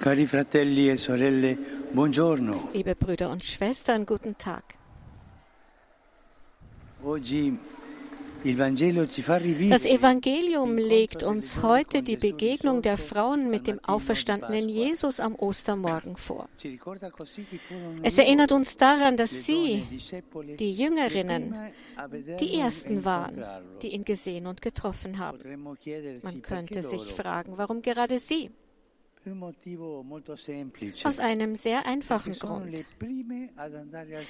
Cari fratelli e sorelle, buongiorno. Liebe Brüder und Schwestern, guten Tag. Oggi Das Evangelium legt uns heute die Begegnung der Frauen mit dem auferstandenen Jesus am Ostermorgen vor. Es erinnert uns daran, dass sie, die Jüngerinnen, die Ersten waren, die ihn gesehen und getroffen haben. Man könnte sich fragen, warum gerade sie? Aus einem sehr einfachen Grund.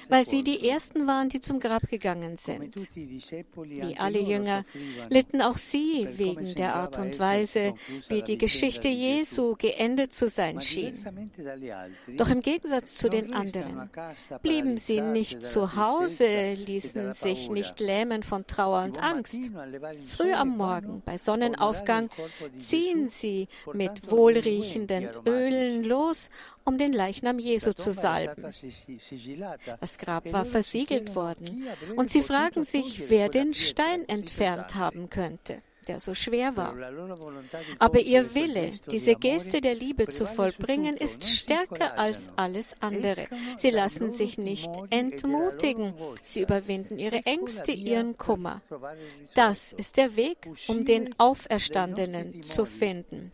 Weil sie die. Ersten waren, die zum Grab gegangen sind. Wie alle Jünger litten auch sie wegen der Art und Weise, wie die Geschichte. Jesu geendet zu sein schien. Doch im Gegensatz zu den anderen blieben sie nicht zu Hause, e ließen sich nicht lähmen von Trauer und Angst. Früh am Morgen, bei Sonnenaufgang, ziehen sie mit wohlriechenden aromatici. Ölen los, um den Leichnam Jesu zu salben. Das Grab war versiegelt worden. Und sie fragen sich, wer den Stein entfernt haben könnte, der so schwer war. Aber ihr Wille, diese Geste der Liebe zu vollbringen, ist stärker als alles andere. Sie lassen sich nicht e entmutigen. Sie überwinden ihre Ängste, ihren Kummer. Das ist der Weg, um den Auferstandenen zu finden.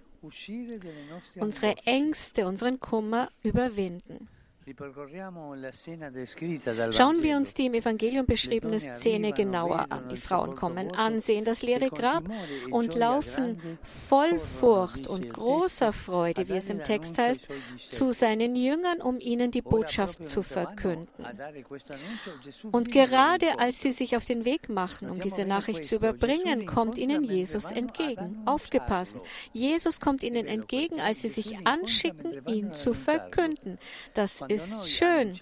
Unsere. Ängste, unseren Kummer überwinden. Schauen wir uns die im Evangelium beschriebene Szene genauer an. Die Frauen kommen an, sehen das leere Grab und laufen voll Furcht und großer Freude, wie es im Text heißt, zu seinen Jüngern, um ihnen die Botschaft zu verkünden. Und gerade als sie sich auf den Weg machen, um diese Nachricht zu überbringen, kommt ihnen Jesus entgegen. Aufgepasst. Jesus kommt ihnen entgegen, als sie sich anschicken, ihn zu verkünden. Das ist schön.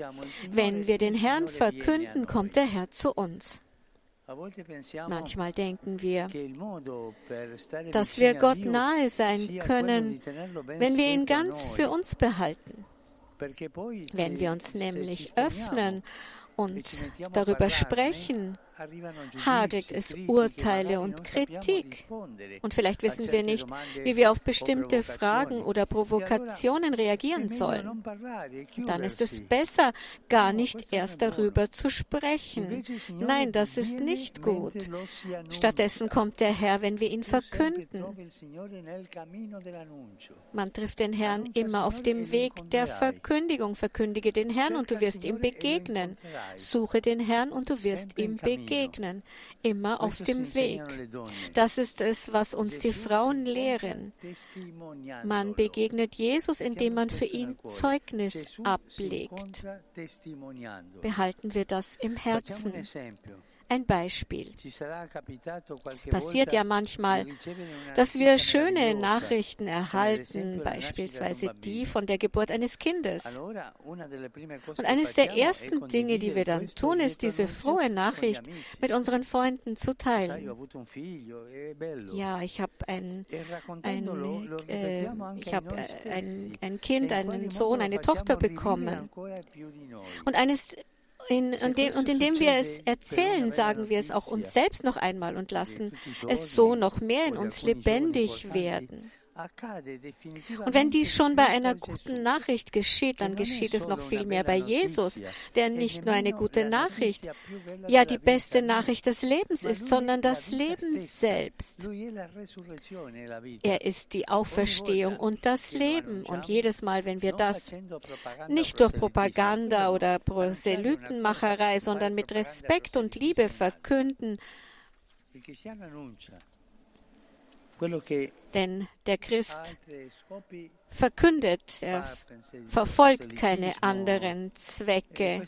Wenn wir den Herrn verkünden, kommt der Herr zu uns. Manchmal denken wir, dass wir Gott nahe sein können, wenn wir ihn ganz für uns behalten. Wenn wir uns nämlich öffnen und darüber sprechen, hagelt es Urteile und Kritik. Und vielleicht wissen wir nicht, wie wir auf bestimmte Fragen oder Provokationen reagieren sollen. Dann ist es besser, gar nicht erst darüber zu sprechen. Nein, das ist nicht gut. Stattdessen kommt der Herr, wenn wir ihn verkünden. Man trifft den Herrn immer auf dem Weg der Verkündigung. Verkündige den Herrn und du wirst ihm begegnen. Suche den Herrn und du wirst ihm begegnen. Immer auf dem Weg. Das ist es, was uns die Frauen lehren. Man begegnet Jesus, indem man für ihn Zeugnis ablegt. Behalten wir das im Herzen. Ein Beispiel. Es passiert ja manchmal, dass wir schöne Nachrichten erhalten, beispielsweise die von der Geburt eines Kindes. Und eines der ersten Dinge, die wir dann tun, ist, diese frohe Nachricht mit unseren Freunden zu teilen. Ja, ich habe ein, ein, äh, ich hab ein, ein Kind, einen Sohn, eine Tochter bekommen. Und eines in, und, dem, und indem wir es erzählen, sagen wir es auch uns selbst noch einmal und lassen es so noch mehr in uns lebendig werden. Und wenn dies schon bei einer guten Nachricht geschieht, dann geschieht es noch viel mehr bei Jesus, der nicht nur eine gute Nachricht, ja die beste Nachricht des Lebens ist, sondern das Leben selbst. Er ist die Auferstehung und das Leben. Und jedes Mal, wenn wir das nicht durch Propaganda oder Proselytenmacherei, sondern mit Respekt und Liebe verkünden, denn der Christ verkündet, er verfolgt keine anderen Zwecke,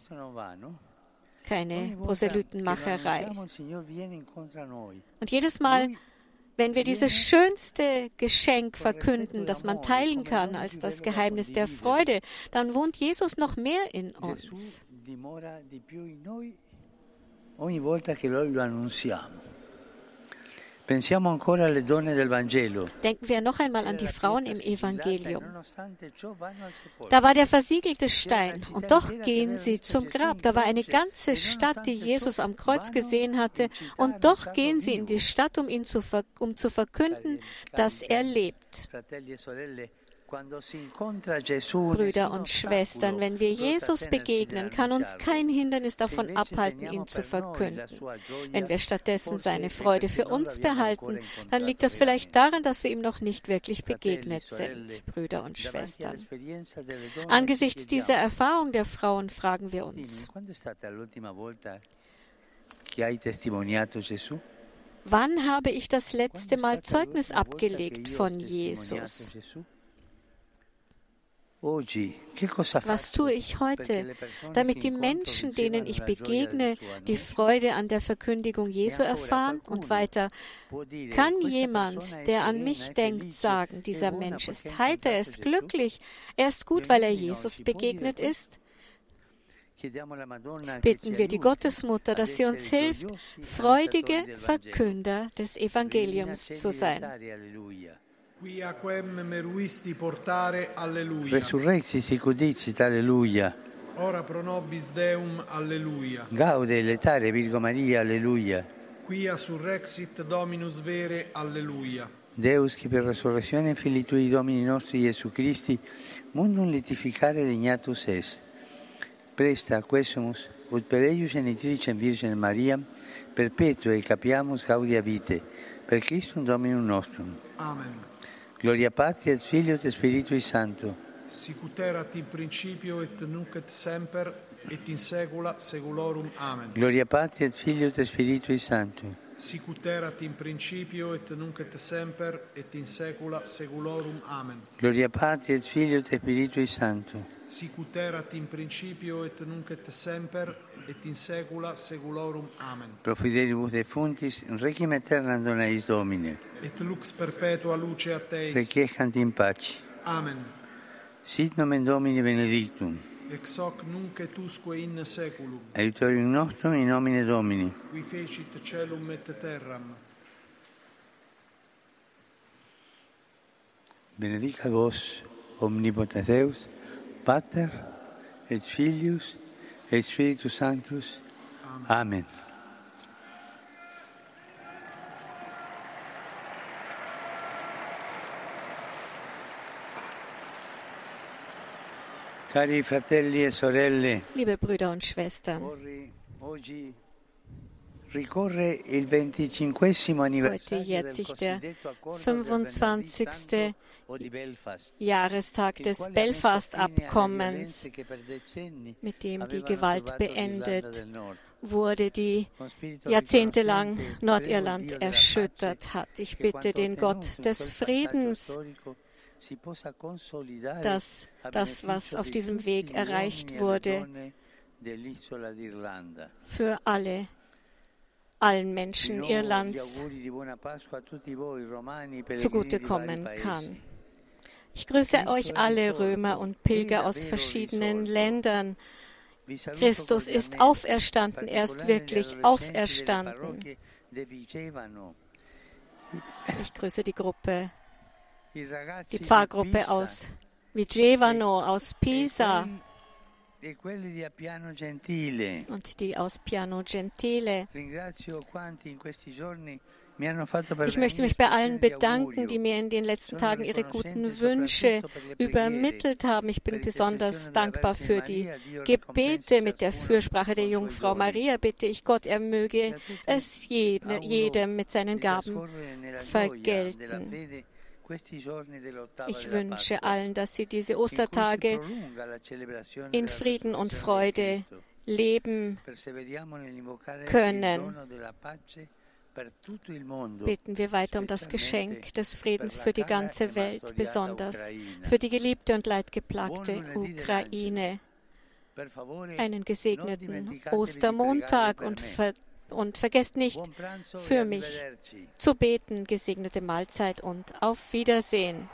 keine Proselytenmacherei. Und jedes Mal, wenn wir dieses schönste Geschenk verkünden, das man teilen kann als das Geheimnis der Freude, dann wohnt Jesus noch mehr in uns. Denken wir noch einmal an die Frauen im Evangelium. Da war der versiegelte Stein und doch gehen sie zum Grab. Da war eine ganze Stadt, die Jesus am Kreuz gesehen hatte und doch gehen sie in die Stadt, um ihn zu, um zu verkünden, dass er lebt. Brüder und Schwestern, wenn wir Jesus begegnen, kann uns kein Hindernis davon abhalten, ihn zu verkünden. Wenn wir stattdessen seine Freude für uns behalten, dann liegt das vielleicht daran, dass wir ihm noch nicht wirklich begegnet sind, Brüder und Schwestern. Angesichts dieser Erfahrung der Frauen fragen wir uns, Wann habe ich das letzte Mal Zeugnis abgelegt von Jesus? Was tue ich heute, damit die Menschen, denen ich begegne, die Freude an der Verkündigung Jesu erfahren? Und weiter, kann jemand, der an mich denkt, sagen, dieser Mensch ist heiter, er ist glücklich, er ist gut, weil er Jesus begegnet ist? Bitten wir die Gottesmutter, dass sie uns hilft, freudige Verkünder des Evangeliums zu sein. Quia quem meruisti portare, alleluia. Resurrexi sic udicit, alleluia. Ora pro nobis Deum, alleluia. Gaude letare Virgo Maria, alleluia. Quia surrexit Dominus vere, alleluia. Deus, che per resurrezione Filii Tui Domini nostri Gesù Christi, mundum litificare regnatus est. Presta quesumus, ut per eius genitricem Virgine Maria, perpetue capiamus gaudia vite, per Christum Dominum nostrum. Amen. Gloria Patri et Filio et Spiritui Sancto. Sicut erat in principio et nunc et semper et in saecula saeculorum. Amen. Gloria Patri et Filio et Spiritui Sancto. Sicut erat in principio et nunc et semper et in saecula saeculorum. Amen. Gloria Patri et Filio et Spiritui Sancto. Sicut erat in principio et nunc et semper et in saecula saeculorum. Amen. Pro fidelibus defuntis, requiem aeternam dona eis Domine. Et lux perpetua luce a Teis. Requiescant in pace. Amen. Sit nomen Domini benedictum. Ex hoc nunc et usque in saeculum. Aiutorium nostrum in nomine Domini. Qui fecit celum et terram. Benedicat vos, omnipotens Deus, Pater, et Filius, et Spiritus Sanctus. Amen. Cari fratelli e sorelle, Liebe Brüder und Schwestern, Oggi- oggi ricorre il 25 anniversario jährt sich der cosiddetto accordo del venerdì 25. santo o di Belfast, Jahrestag des Belfast-Abkommens, mit dem die Gewalt beendet wurde, die jahrzehntelang Nordirland erschüttert hat. Ich bitte den Gott des Friedens, dass das, was auf di diesem Weg erreicht e wurde, für alle, allen Menschen Irlands zugutekommen kann. Ich grüße euch alle Römer und Pilger aus verschiedenen Ländern. Christus ist auferstanden, er ist wirklich auferstanden. Ich grüße die Gruppe, die di Pfarrgruppe aus Vigevano, aus Pisa und die aus Piano Gentile. Ich möchte mich bei allen bedanken, die mir in den letzten Tagen ihre guten Wünsche übermittelt haben. Ich bin besonders dankbar für die Gebete mit der Fürsprache der Jungfrau Maria. Bitte ich Gott, er möge es jede, jedem mit seinen Gaben vergelten. Ich wünsche allen, dass sie diese Ostertage in Frieden und Freude leben können. Beten wir weiter um das Geschenk des Friedens für die ganze Welt, besonders für die geliebte und leidgeplagte Ukraine. Einen gesegneten Ostermontag und, ver und vergesst nicht, für mich zu beten, gesegnete Mahlzeit und auf Wiedersehen.